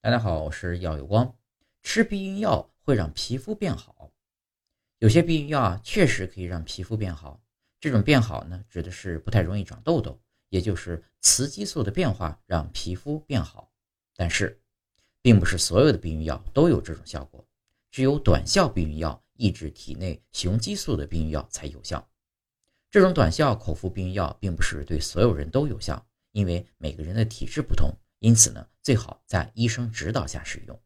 大家好，我是药有光。吃避孕药会让皮肤变好，有些避孕药啊确实可以让皮肤变好。这种变好呢，指的是不太容易长痘痘，也就是雌激素的变化让皮肤变好。但是，并不是所有的避孕药都有这种效果，只有短效避孕药抑制体内雄激素的避孕药才有效。这种短效口服避孕药并不是对所有人都有效，因为每个人的体质不同。因此呢，最好在医生指导下使用。